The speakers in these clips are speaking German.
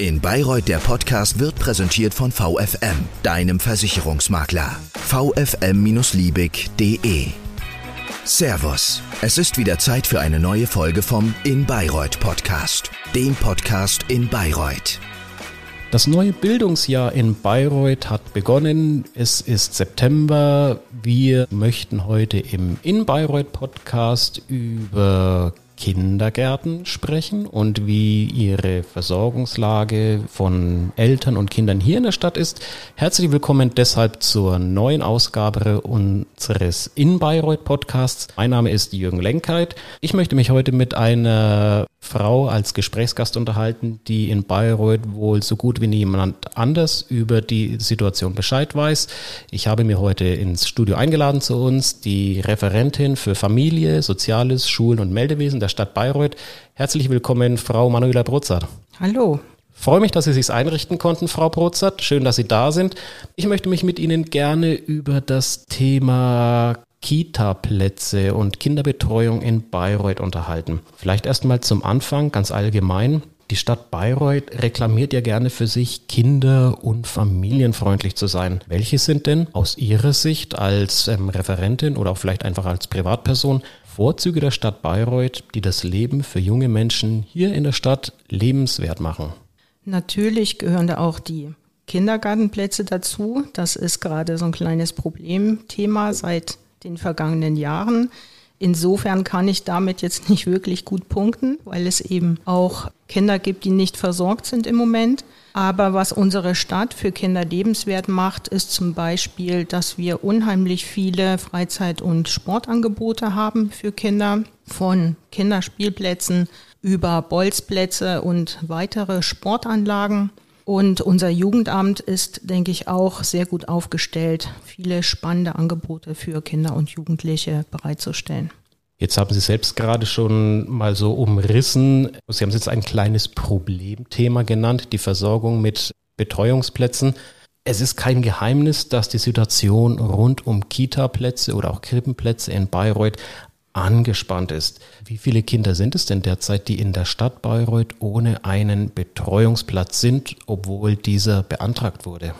In Bayreuth der Podcast wird präsentiert von VFM, deinem Versicherungsmakler. vfm-liebig.de Servus. Es ist wieder Zeit für eine neue Folge vom In Bayreuth Podcast, dem Podcast in Bayreuth. Das neue Bildungsjahr in Bayreuth hat begonnen. Es ist September. Wir möchten heute im In Bayreuth Podcast über Kindergärten sprechen und wie ihre Versorgungslage von Eltern und Kindern hier in der Stadt ist. Herzlich willkommen deshalb zur neuen Ausgabe unseres In Bayreuth Podcasts. Mein Name ist Jürgen Lenkheit. Ich möchte mich heute mit einer Frau als Gesprächsgast unterhalten, die in Bayreuth wohl so gut wie niemand anders über die Situation Bescheid weiß. Ich habe mir heute ins Studio eingeladen zu uns die Referentin für Familie, Soziales, Schulen und Meldewesen der Stadt Bayreuth. Herzlich willkommen, Frau Manuela Brozart. Hallo. Freue mich, dass Sie sich einrichten konnten, Frau Brozart. Schön, dass Sie da sind. Ich möchte mich mit Ihnen gerne über das Thema Kita-Plätze und Kinderbetreuung in Bayreuth unterhalten. Vielleicht erstmal zum Anfang ganz allgemein. Die Stadt Bayreuth reklamiert ja gerne für sich, kinder- und familienfreundlich zu sein. Welche sind denn aus Ihrer Sicht als ähm, Referentin oder auch vielleicht einfach als Privatperson Vorzüge der Stadt Bayreuth, die das Leben für junge Menschen hier in der Stadt lebenswert machen? Natürlich gehören da auch die Kindergartenplätze dazu. Das ist gerade so ein kleines Problemthema seit den vergangenen Jahren. Insofern kann ich damit jetzt nicht wirklich gut punkten, weil es eben auch Kinder gibt, die nicht versorgt sind im Moment. Aber was unsere Stadt für Kinder lebenswert macht, ist zum Beispiel, dass wir unheimlich viele Freizeit- und Sportangebote haben für Kinder, von Kinderspielplätzen über Bolzplätze und weitere Sportanlagen. Und unser Jugendamt ist, denke ich, auch sehr gut aufgestellt, viele spannende Angebote für Kinder und Jugendliche bereitzustellen. Jetzt haben Sie selbst gerade schon mal so umrissen. Sie haben es jetzt ein kleines Problemthema genannt, die Versorgung mit Betreuungsplätzen. Es ist kein Geheimnis, dass die Situation rund um Kita-Plätze oder auch Krippenplätze in Bayreuth angespannt ist. Wie viele Kinder sind es denn derzeit, die in der Stadt Bayreuth ohne einen Betreuungsplatz sind, obwohl dieser beantragt wurde?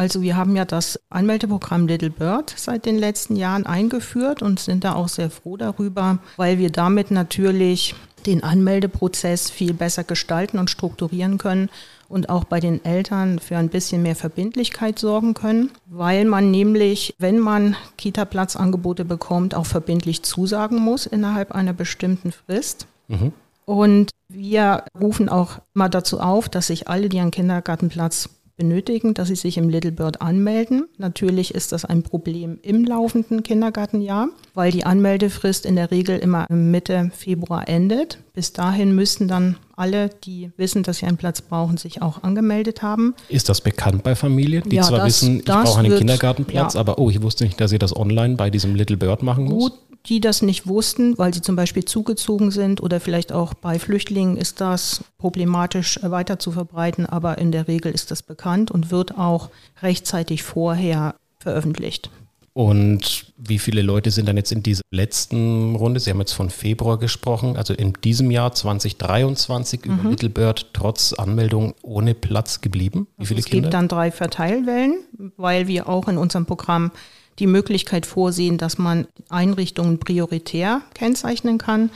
Also wir haben ja das Anmeldeprogramm Little Bird seit den letzten Jahren eingeführt und sind da auch sehr froh darüber, weil wir damit natürlich den Anmeldeprozess viel besser gestalten und strukturieren können und auch bei den Eltern für ein bisschen mehr Verbindlichkeit sorgen können, weil man nämlich, wenn man Kita-Platzangebote bekommt, auch verbindlich zusagen muss innerhalb einer bestimmten Frist. Mhm. Und wir rufen auch mal dazu auf, dass sich alle, die einen Kindergartenplatz benötigen, dass sie sich im Little Bird anmelden. Natürlich ist das ein Problem im laufenden Kindergartenjahr, weil die Anmeldefrist in der Regel immer Mitte Februar endet. Bis dahin müssten dann alle, die wissen, dass sie einen Platz brauchen, sich auch angemeldet haben. Ist das bekannt bei Familien, die ja, zwar das, wissen, ich brauche einen wird, Kindergartenplatz, ja. aber oh, ich wusste nicht, dass sie das online bei diesem Little Bird machen muss? Gut, die das nicht wussten, weil sie zum Beispiel zugezogen sind oder vielleicht auch bei Flüchtlingen ist das problematisch weiter zu verbreiten, aber in der Regel ist das bekannt und wird auch rechtzeitig vorher veröffentlicht. Und wie viele Leute sind dann jetzt in dieser letzten Runde? Sie haben jetzt von Februar gesprochen, also in diesem Jahr 2023 mhm. über Mittelbird trotz Anmeldung ohne Platz geblieben. Wie viele also es Kinder? gibt dann drei Verteilwellen, weil wir auch in unserem Programm die Möglichkeit vorsehen, dass man Einrichtungen prioritär kennzeichnen kann.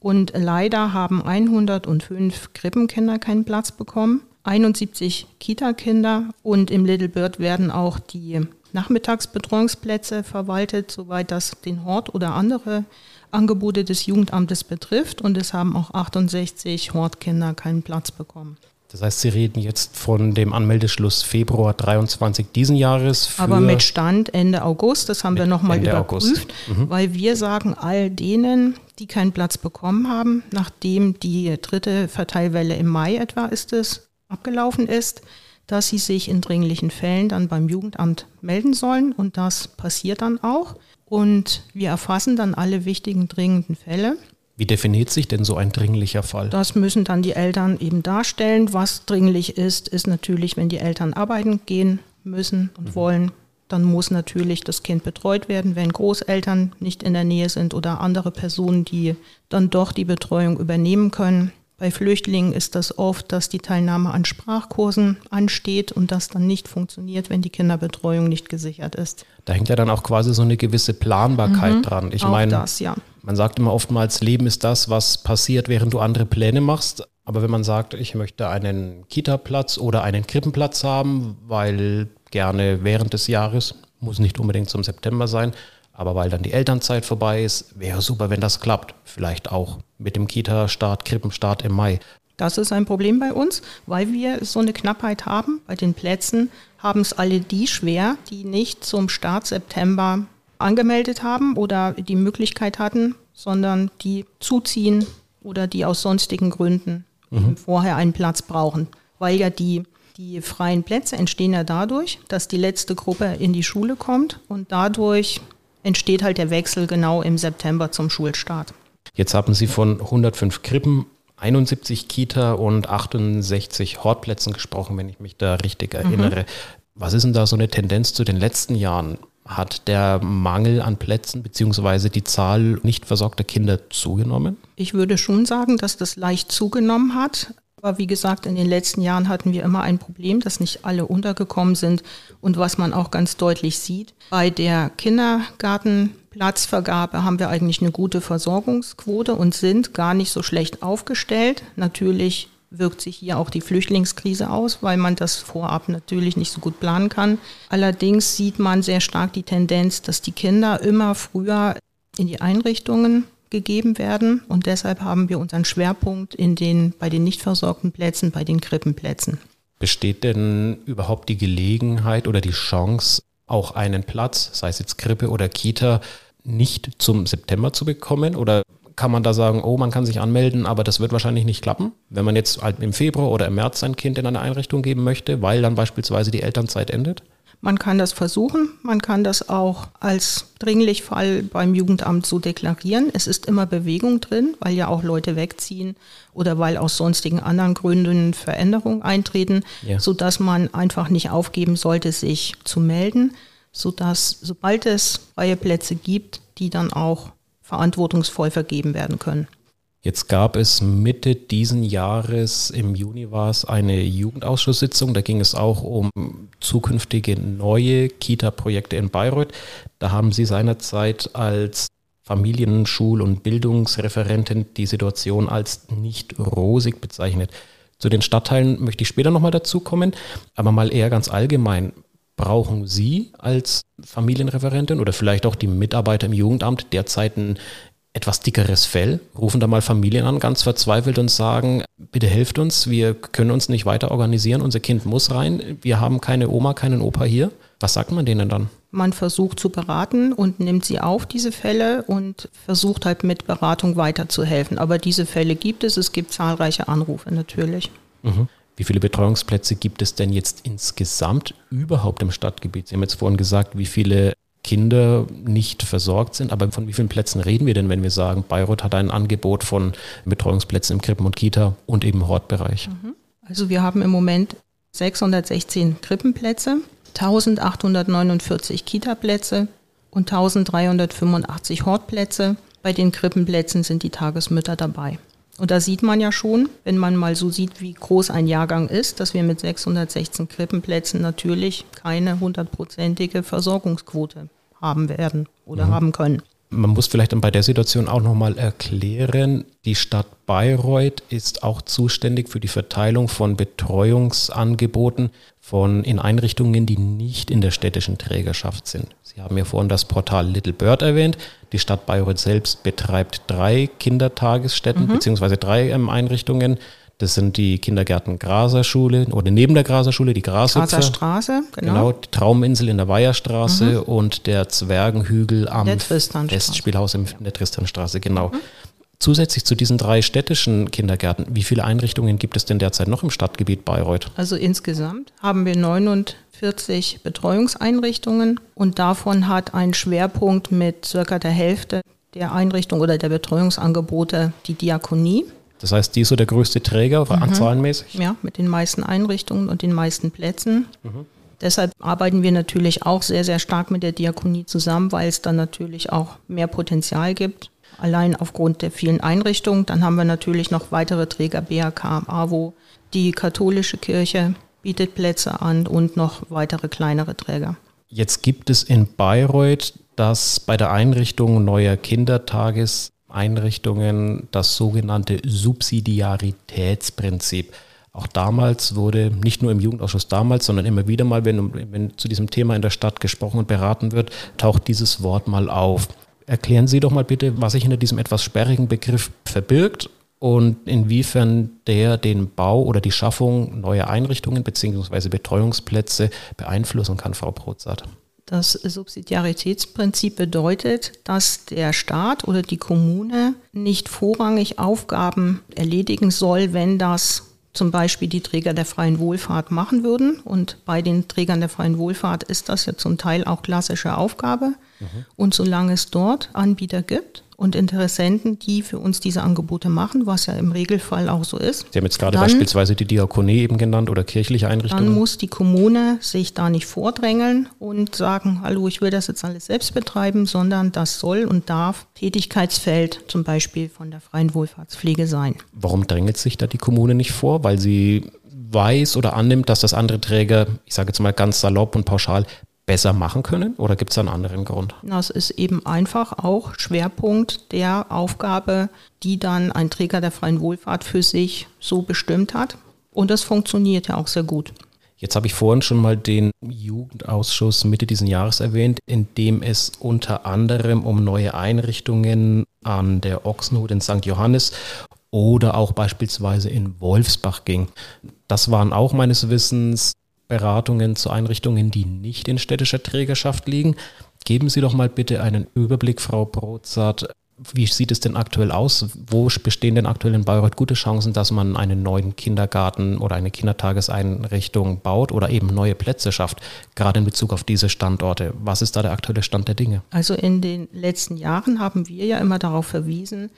Und leider haben 105 Krippenkinder keinen Platz bekommen, 71 Kita-Kinder und im Little Bird werden auch die Nachmittagsbetreuungsplätze verwaltet, soweit das den Hort oder andere Angebote des Jugendamtes betrifft. Und es haben auch 68 Hortkinder keinen Platz bekommen. Das heißt, Sie reden jetzt von dem Anmeldeschluss Februar 23 diesen Jahres. Aber mit Stand Ende August, das haben wir nochmal überprüft, mhm. weil wir sagen all denen, die keinen Platz bekommen haben, nachdem die dritte Verteilwelle im Mai etwa ist es, abgelaufen ist, dass sie sich in dringlichen Fällen dann beim Jugendamt melden sollen und das passiert dann auch. Und wir erfassen dann alle wichtigen dringenden Fälle wie definiert sich denn so ein dringlicher Fall? Das müssen dann die Eltern eben darstellen. Was dringlich ist, ist natürlich, wenn die Eltern arbeiten gehen müssen und mhm. wollen, dann muss natürlich das Kind betreut werden, wenn Großeltern nicht in der Nähe sind oder andere Personen, die dann doch die Betreuung übernehmen können. Bei Flüchtlingen ist das oft, dass die Teilnahme an Sprachkursen ansteht und das dann nicht funktioniert, wenn die Kinderbetreuung nicht gesichert ist. Da hängt ja dann auch quasi so eine gewisse Planbarkeit mhm, dran. Ich meine, ja. man sagt immer oftmals, Leben ist das, was passiert, während du andere Pläne machst. Aber wenn man sagt, ich möchte einen Kita-Platz oder einen Krippenplatz haben, weil gerne während des Jahres, muss nicht unbedingt zum September sein, aber weil dann die Elternzeit vorbei ist, wäre super, wenn das klappt. Vielleicht auch mit dem Kita-Start, Krippenstart im Mai. Das ist ein Problem bei uns, weil wir so eine Knappheit haben. Bei den Plätzen haben es alle die schwer, die nicht zum Start September angemeldet haben oder die Möglichkeit hatten, sondern die zuziehen oder die aus sonstigen Gründen mhm. vorher einen Platz brauchen. Weil ja die, die freien Plätze entstehen ja dadurch, dass die letzte Gruppe in die Schule kommt und dadurch entsteht halt der Wechsel genau im September zum Schulstart. Jetzt haben Sie von 105 Krippen, 71 Kita und 68 Hortplätzen gesprochen, wenn ich mich da richtig mhm. erinnere. Mhm. Was ist denn da so eine Tendenz zu den letzten Jahren? Hat der Mangel an Plätzen bzw. die Zahl nicht versorgter Kinder zugenommen? Ich würde schon sagen, dass das leicht zugenommen hat. Aber wie gesagt, in den letzten Jahren hatten wir immer ein Problem, dass nicht alle untergekommen sind. Und was man auch ganz deutlich sieht, bei der Kindergartenplatzvergabe haben wir eigentlich eine gute Versorgungsquote und sind gar nicht so schlecht aufgestellt. Natürlich wirkt sich hier auch die Flüchtlingskrise aus, weil man das vorab natürlich nicht so gut planen kann. Allerdings sieht man sehr stark die Tendenz, dass die Kinder immer früher in die Einrichtungen gegeben werden. Und deshalb haben wir unseren Schwerpunkt in den, bei den nicht versorgten Plätzen, bei den Krippenplätzen. Besteht denn überhaupt die Gelegenheit oder die Chance, auch einen Platz, sei es jetzt Krippe oder Kita, nicht zum September zu bekommen? Oder kann man da sagen, oh, man kann sich anmelden, aber das wird wahrscheinlich nicht klappen, wenn man jetzt halt im Februar oder im März sein Kind in eine Einrichtung geben möchte, weil dann beispielsweise die Elternzeit endet? Man kann das versuchen, man kann das auch als Dringlichfall beim Jugendamt so deklarieren. Es ist immer Bewegung drin, weil ja auch Leute wegziehen oder weil aus sonstigen anderen Gründen Veränderungen eintreten, ja. sodass man einfach nicht aufgeben sollte, sich zu melden, sodass sobald es freie Plätze gibt, die dann auch verantwortungsvoll vergeben werden können. Jetzt gab es Mitte diesen Jahres, im Juni war es, eine Jugendausschusssitzung. Da ging es auch um zukünftige neue Kita-Projekte in Bayreuth. Da haben Sie seinerzeit als Familien-, Schul- und Bildungsreferentin die Situation als nicht rosig bezeichnet. Zu den Stadtteilen möchte ich später nochmal dazu kommen, aber mal eher ganz allgemein. Brauchen Sie als Familienreferentin oder vielleicht auch die Mitarbeiter im Jugendamt derzeit ein etwas dickeres Fell, rufen da mal Familien an, ganz verzweifelt und sagen, bitte helft uns, wir können uns nicht weiter organisieren, unser Kind muss rein, wir haben keine Oma, keinen Opa hier. Was sagt man denen dann? Man versucht zu beraten und nimmt sie auf, diese Fälle, und versucht halt mit Beratung weiterzuhelfen. Aber diese Fälle gibt es, es gibt zahlreiche Anrufe natürlich. Mhm. Wie viele Betreuungsplätze gibt es denn jetzt insgesamt überhaupt im Stadtgebiet? Sie haben jetzt vorhin gesagt, wie viele Kinder nicht versorgt sind. Aber von wie vielen Plätzen reden wir denn, wenn wir sagen, Bayreuth hat ein Angebot von Betreuungsplätzen im Krippen- und Kita und eben Hortbereich? Mhm. Also wir haben im Moment 616 Krippenplätze, 1849 Kita-Plätze und 1385 Hortplätze. Bei den Krippenplätzen sind die Tagesmütter dabei. Und da sieht man ja schon, wenn man mal so sieht, wie groß ein Jahrgang ist, dass wir mit 616 Krippenplätzen natürlich keine hundertprozentige Versorgungsquote haben werden oder mhm. haben können. Man muss vielleicht dann bei der Situation auch nochmal erklären, die Stadt Bayreuth ist auch zuständig für die Verteilung von Betreuungsangeboten von in Einrichtungen, die nicht in der städtischen Trägerschaft sind. Sie haben ja vorhin das Portal Little Bird erwähnt. Die Stadt Bayreuth selbst betreibt drei Kindertagesstätten mhm. beziehungsweise drei ähm, Einrichtungen. Das sind die Kindergärten Graserschule oder neben der Graserschule die Grashüpfer. Graserstraße, genau. genau. Die Trauminsel in der Weiherstraße mhm. und der Zwergenhügel am Festspielhaus in der Tristanstraße, genau. Mhm. Zusätzlich zu diesen drei städtischen Kindergärten, wie viele Einrichtungen gibt es denn derzeit noch im Stadtgebiet Bayreuth? Also insgesamt haben wir 49 Betreuungseinrichtungen und davon hat ein Schwerpunkt mit circa der Hälfte der Einrichtungen oder der Betreuungsangebote die Diakonie. Das heißt, die ist so der größte Träger, mhm. zahlenmäßig? Ja, mit den meisten Einrichtungen und den meisten Plätzen. Mhm. Deshalb arbeiten wir natürlich auch sehr, sehr stark mit der Diakonie zusammen, weil es dann natürlich auch mehr Potenzial gibt. allein aufgrund der vielen Einrichtungen. Dann haben wir natürlich noch weitere Träger, BRK, AWO, die katholische Kirche bietet Plätze an und noch weitere kleinere Träger. Jetzt gibt es in Bayreuth dass bei der Einrichtung neuer Kindertageseinrichtungen das sogenannte Subsidiaritätsprinzip auch damals wurde nicht nur im Jugendausschuss damals, sondern immer wieder mal, wenn, wenn zu diesem Thema in der Stadt gesprochen und beraten wird, taucht dieses Wort mal auf. Erklären Sie doch mal bitte, was sich hinter diesem etwas sperrigen Begriff verbirgt und inwiefern der den Bau oder die Schaffung neuer Einrichtungen bzw. Betreuungsplätze beeinflussen kann, Frau Prozat. Das Subsidiaritätsprinzip bedeutet, dass der Staat oder die Kommune nicht vorrangig Aufgaben erledigen soll, wenn das zum Beispiel die Träger der freien Wohlfahrt machen würden. Und bei den Trägern der freien Wohlfahrt ist das ja zum Teil auch klassische Aufgabe. Mhm. Und solange es dort Anbieter gibt, und Interessenten, die für uns diese Angebote machen, was ja im Regelfall auch so ist. Sie haben jetzt gerade dann, beispielsweise die Diakonie eben genannt oder kirchliche Einrichtungen. Dann muss die Kommune sich da nicht vordrängeln und sagen, hallo, ich will das jetzt alles selbst betreiben, sondern das soll und darf Tätigkeitsfeld zum Beispiel von der freien Wohlfahrtspflege sein. Warum drängelt sich da die Kommune nicht vor? Weil sie weiß oder annimmt, dass das andere Träger, ich sage jetzt mal ganz salopp und pauschal, besser machen können oder gibt es einen anderen Grund? Das ist eben einfach auch Schwerpunkt der Aufgabe, die dann ein Träger der freien Wohlfahrt für sich so bestimmt hat. Und das funktioniert ja auch sehr gut. Jetzt habe ich vorhin schon mal den Jugendausschuss Mitte diesen Jahres erwähnt, in dem es unter anderem um neue Einrichtungen an der Ochsenhut in St. Johannes oder auch beispielsweise in Wolfsbach ging. Das waren auch meines Wissens Beratungen zu Einrichtungen, die nicht in städtischer Trägerschaft liegen. Geben Sie doch mal bitte einen Überblick, Frau Brozart. Wie sieht es denn aktuell aus? Wo bestehen denn aktuell in Bayreuth gute Chancen, dass man einen neuen Kindergarten oder eine Kindertageseinrichtung baut oder eben neue Plätze schafft, gerade in Bezug auf diese Standorte? Was ist da der aktuelle Stand der Dinge? Also in den letzten Jahren haben wir ja immer darauf verwiesen,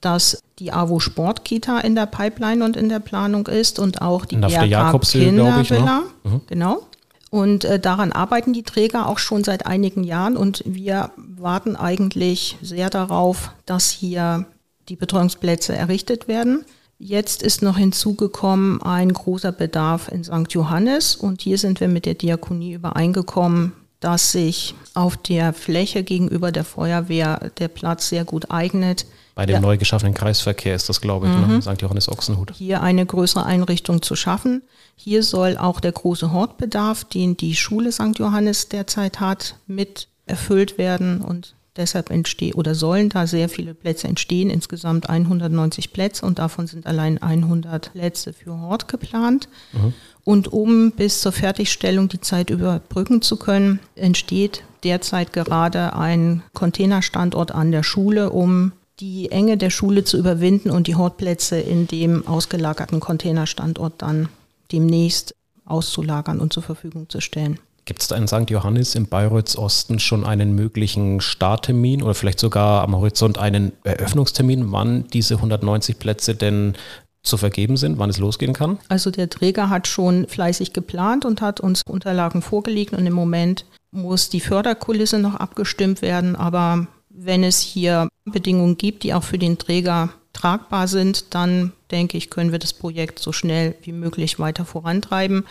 dass die AWO Sportkita in der Pipeline und in der Planung ist und auch die BRK Kindervilla. Ne? Mhm. Genau. Und äh, daran arbeiten die Träger auch schon seit einigen Jahren und wir warten eigentlich sehr darauf, dass hier die Betreuungsplätze errichtet werden. Jetzt ist noch hinzugekommen ein großer Bedarf in St. Johannes und hier sind wir mit der Diakonie übereingekommen, dass sich auf der Fläche gegenüber der Feuerwehr der Platz sehr gut eignet, bei dem ja. neu geschaffenen Kreisverkehr ist das, glaube ich, ne? mhm. ne? St. Johannes Ochsenhut. Hier eine größere Einrichtung zu schaffen. Hier soll auch der große Hortbedarf, den die Schule St. Johannes derzeit hat, mit erfüllt werden und deshalb entstehen oder sollen da sehr viele Plätze entstehen, insgesamt 190 Plätze und davon sind allein 100 Plätze für Hort geplant. Mhm. Und um bis zur Fertigstellung die Zeit überbrücken zu können, entsteht derzeit gerade ein Containerstandort an der Schule, um die Enge der Schule zu überwinden und die Hortplätze in dem ausgelagerten Containerstandort dann demnächst auszulagern und zur Verfügung zu stellen. Gibt es da in St. Johannes im Bayreuths Osten schon einen möglichen Starttermin oder vielleicht sogar am Horizont einen Eröffnungstermin, wann diese 190 Plätze denn zu vergeben sind, wann es losgehen kann? Also der Träger hat schon fleißig geplant und hat uns Unterlagen vorgelegt und im Moment muss die Förderkulisse noch abgestimmt werden, aber wenn es hier Bedingungen gibt, die auch für den Träger tragbar sind, dann denke ich, können wir das Projekt so schnell wie möglich weiter vorantreiben.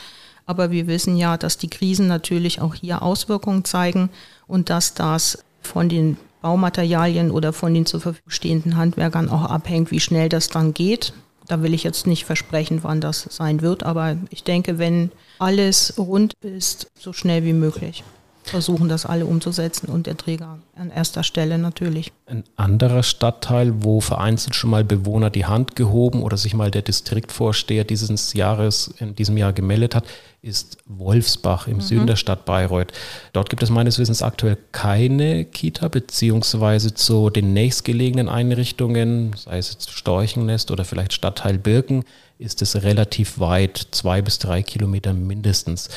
Aber wir wissen ja, dass die Krisen natürlich auch hier Auswirkungen zeigen und dass das von den Baumaterialien oder von den zur Verfügung stehenden Handwerkern auch abhängt, wie schnell das dann geht. Da will ich jetzt nicht versprechen, wann das sein wird, aber ich denke, wenn alles rund ist, so schnell wie möglich versuchen das alle umzusetzen und der Träger an erster Stelle natürlich. Ein anderer Stadtteil, wo vereinzelt schon mal Bewohner die Hand gehoben oder sich mal der Distriktvorsteher dieses Jahres in diesem Jahr gemeldet hat, ist Wolfsbach im mhm. Süden der Stadt Bayreuth. Dort gibt es meines Wissens aktuell keine Kita, beziehungsweise zu den nächstgelegenen Einrichtungen, sei es jetzt Storchennest oder vielleicht Stadtteil Birken, ist es relativ weit, zwei bis drei Kilometer mindestens.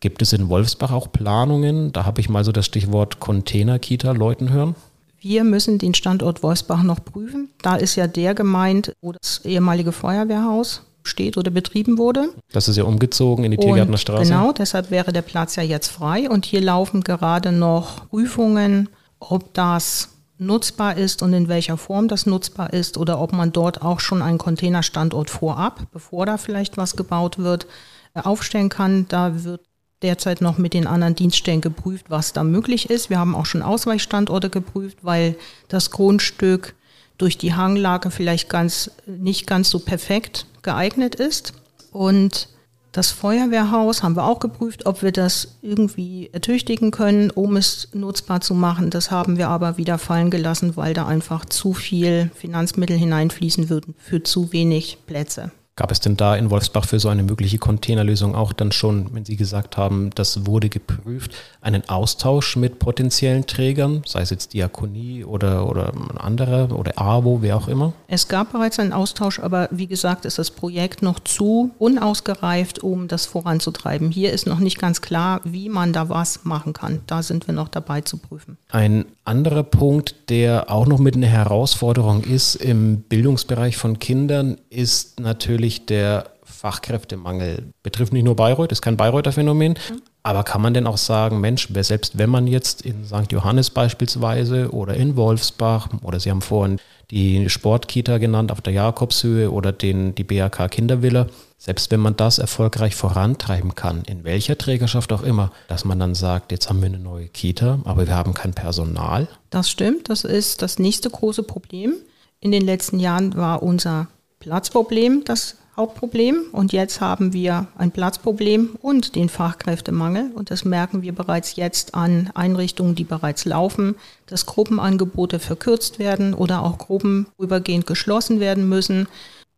Gibt es in Wolfsbach auch Planungen? Da habe ich mal so das Stichwort Container-Kita läuten hören. Wir müssen den Standort Wolfsbach noch prüfen. Da ist ja der gemeint, wo das ehemalige Feuerwehrhaus steht oder betrieben wurde. Das ist ja umgezogen in die Tiergärtner Straße. Genau, deshalb wäre der Platz ja jetzt frei. Und hier laufen gerade noch Prüfungen, ob das nutzbar ist und in welcher Form das nutzbar ist oder ob man dort auch schon einen Containerstandort vorab, bevor da vielleicht was gebaut wird, aufstellen kann. Da wird derzeit noch mit den anderen Dienststellen geprüft, was da möglich ist. Wir haben auch schon Ausweichstandorte geprüft, weil das Grundstück durch die Hanglage vielleicht ganz, nicht ganz so perfekt geeignet ist. Und das Feuerwehrhaus haben wir auch geprüft, ob wir das irgendwie ertüchtigen können, um es nutzbar zu machen. Das haben wir aber wieder fallen gelassen, weil da einfach zu viel Finanzmittel hineinfließen würden für zu wenig Plätze. Gab es denn da in Wolfsbach für so eine mögliche Containerlösung auch dann schon, wenn Sie gesagt haben, das wurde geprüft, einen Austausch mit potenziellen Trägern, sei es jetzt Diakonie oder, oder ein anderer oder AWO, wer auch immer? Es gab bereits einen Austausch, aber wie gesagt ist das Projekt noch zu unausgereift, um das voranzutreiben. Hier ist noch nicht ganz klar, wie man da was machen kann. Da sind wir noch dabei zu prüfen. Ein anderer Punkt, der auch noch mit einer Herausforderung ist im Bildungsbereich von Kindern, ist natürlich der Fachkräftemangel. Betrifft nicht nur Bayreuth, ist kein Bayreuther Phänomen. Mhm. Aber kann man denn auch sagen, Mensch, selbst wenn man jetzt in St. Johannes beispielsweise oder in Wolfsbach oder Sie haben vorhin die Sportkita genannt auf der Jakobshöhe oder den, die BAK Kindervilla, selbst wenn man das erfolgreich vorantreiben kann, in welcher Trägerschaft auch immer, dass man dann sagt, jetzt haben wir eine neue Kita, aber wir haben kein Personal. Das stimmt, das ist das nächste große Problem. In den letzten Jahren war unser Platzproblem das Hauptproblem und jetzt haben wir ein Platzproblem und den Fachkräftemangel und das merken wir bereits jetzt an Einrichtungen, die bereits laufen, dass Gruppenangebote verkürzt werden oder auch Gruppen übergehend geschlossen werden müssen.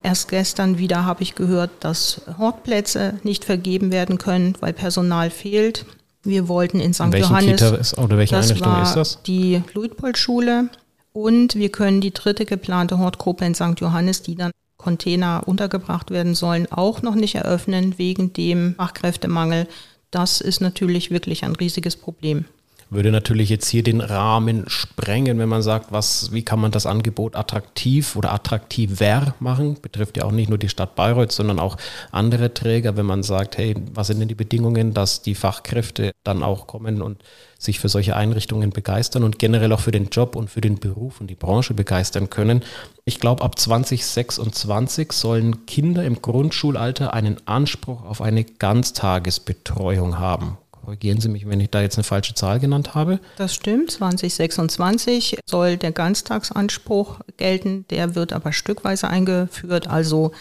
Erst gestern wieder habe ich gehört, dass Hortplätze nicht vergeben werden können, weil Personal fehlt. Wir wollten in St. In Johannes. Kita ist, oder welche das Einrichtung war ist das? Die Luitpold-Schule. Und wir können die dritte geplante Hortgruppe in St. Johannes, die dann Container untergebracht werden sollen, auch noch nicht eröffnen wegen dem Fachkräftemangel. Das ist natürlich wirklich ein riesiges Problem würde natürlich jetzt hier den Rahmen sprengen, wenn man sagt, was, wie kann man das Angebot attraktiv oder attraktiver machen? Betrifft ja auch nicht nur die Stadt Bayreuth, sondern auch andere Träger, wenn man sagt, hey, was sind denn die Bedingungen, dass die Fachkräfte dann auch kommen und sich für solche Einrichtungen begeistern und generell auch für den Job und für den Beruf und die Branche begeistern können. Ich glaube, ab 2026 sollen Kinder im Grundschulalter einen Anspruch auf eine Ganztagesbetreuung haben. Korrigieren Sie mich, wenn ich da jetzt eine falsche Zahl genannt habe. Das stimmt. 2026 soll der Ganztagsanspruch gelten. Der wird aber stückweise eingeführt. Also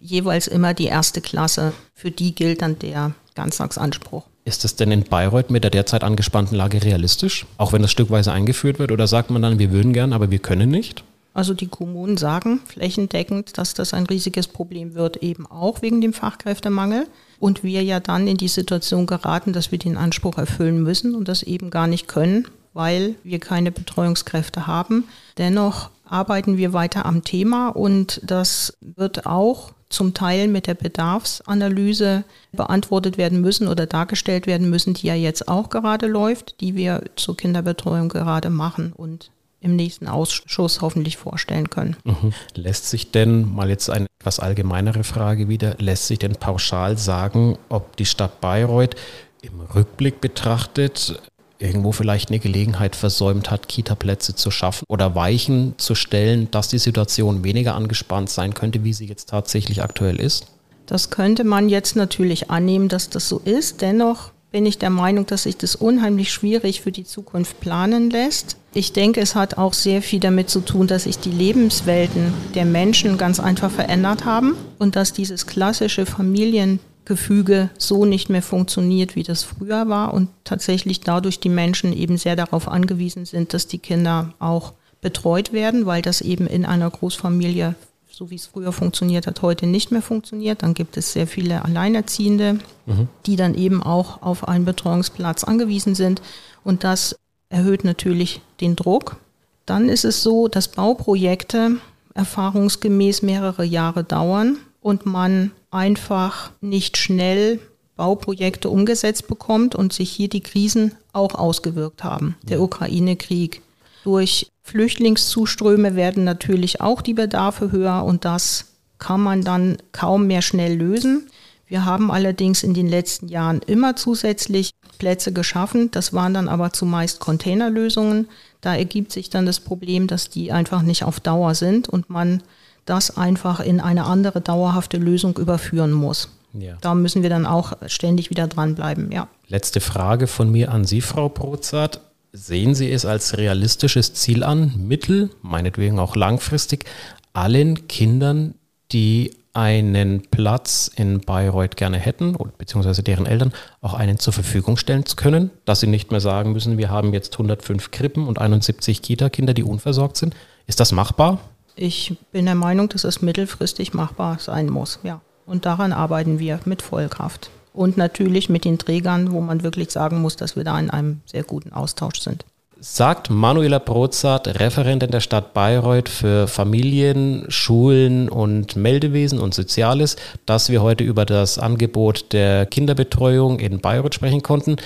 jeweils immer die erste Klasse. Für die gilt dann der Ganztagsanspruch. Ist das denn in Bayreuth mit der derzeit angespannten Lage realistisch? Auch wenn das stückweise eingeführt wird? Oder sagt man dann, wir würden gern, aber wir können nicht? Also die Kommunen sagen flächendeckend, dass das ein riesiges Problem wird, eben auch wegen dem Fachkräftemangel. Und wir ja dann in die Situation geraten, dass wir den Anspruch erfüllen müssen und das eben gar nicht können, weil wir keine Betreuungskräfte haben. Dennoch arbeiten wir weiter am Thema und das wird auch zum Teil mit der Bedarfsanalyse beantwortet werden müssen oder dargestellt werden müssen, die ja jetzt auch gerade läuft, die wir zur Kinderbetreuung gerade machen und im nächsten Ausschuss hoffentlich vorstellen können. Mhm. Lässt sich denn, mal jetzt eine etwas allgemeinere Frage wieder, lässt sich denn pauschal sagen, ob die Stadt Bayreuth im Rückblick betrachtet irgendwo vielleicht eine Gelegenheit versäumt hat, Kita-Plätze zu schaffen oder Weichen zu stellen, dass die Situation weniger angespannt sein könnte, wie sie jetzt tatsächlich aktuell ist? Das könnte man jetzt natürlich annehmen, dass das so ist. Dennoch bin ich der Meinung, dass sich das unheimlich schwierig für die Zukunft planen lässt. Ich denke, es hat auch sehr viel damit zu tun, dass sich die Lebenswelten der Menschen ganz einfach verändert haben und dass dieses klassische Familiengefüge so nicht mehr funktioniert, wie das früher war und tatsächlich dadurch die Menschen eben sehr darauf angewiesen sind, dass die Kinder auch betreut werden, weil das eben in einer Großfamilie so wie es früher funktioniert hat, heute nicht mehr funktioniert. Dann gibt es sehr viele Alleinerziehende, mhm. die dann eben auch auf einen Betreuungsplatz angewiesen sind. Und das erhöht natürlich den Druck. Dann ist es so, dass Bauprojekte erfahrungsgemäß mehrere Jahre dauern und man einfach nicht schnell Bauprojekte umgesetzt bekommt und sich hier die Krisen auch ausgewirkt haben. Der Ukraine-Krieg, durch Flüchtlingszuströme werden natürlich auch die Bedarfe höher und das kann man dann kaum mehr schnell lösen. Wir haben allerdings in den letzten Jahren immer zusätzlich Plätze geschaffen. Das waren dann aber zumeist Containerlösungen. Da ergibt sich dann das Problem, dass die einfach nicht auf Dauer sind und man das einfach in eine andere dauerhafte Lösung überführen muss. Ja. Da müssen wir dann auch ständig wieder dranbleiben, ja. Letzte Frage von mir an Sie, Frau Brozart. Sehen Sie es als realistisches Ziel an, mittel, meinetwegen auch langfristig, allen Kindern, die einen Platz in Bayreuth gerne hätten, beziehungsweise deren Eltern, auch einen zur Verfügung stellen zu können, dass sie nicht mehr sagen müssen, wir haben jetzt 105 Krippen und 71 Kita-Kinder, die unversorgt sind. Ist das machbar? Ich bin der Meinung, dass es mittelfristig machbar sein muss, ja. Und daran arbeiten wir mit Vollkraft. Und natürlich mit den Trägern, wo man wirklich sagen muss, dass wir da in einem sehr guten Austausch sind sagt Manuela Brozart, Referentin der Stadt Bayreuth für Familien, Schulen und Meldewesen und Soziales, dass wir heute über das Angebot der Kinderbetreuung in Bayreuth sprechen konnten.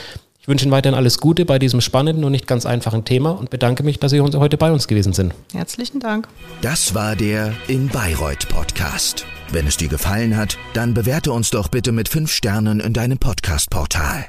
Ich wünsche Ihnen weiterhin alles Gute bei diesem spannenden und nicht ganz einfachen Thema und bedanke mich, dass Sie heute bei uns gewesen sind. Herzlichen Dank. Das war der In Bayreuth Podcast. Wenn es dir gefallen hat, dann bewerte uns doch bitte mit fünf Sternen in deinem Podcast-Portal.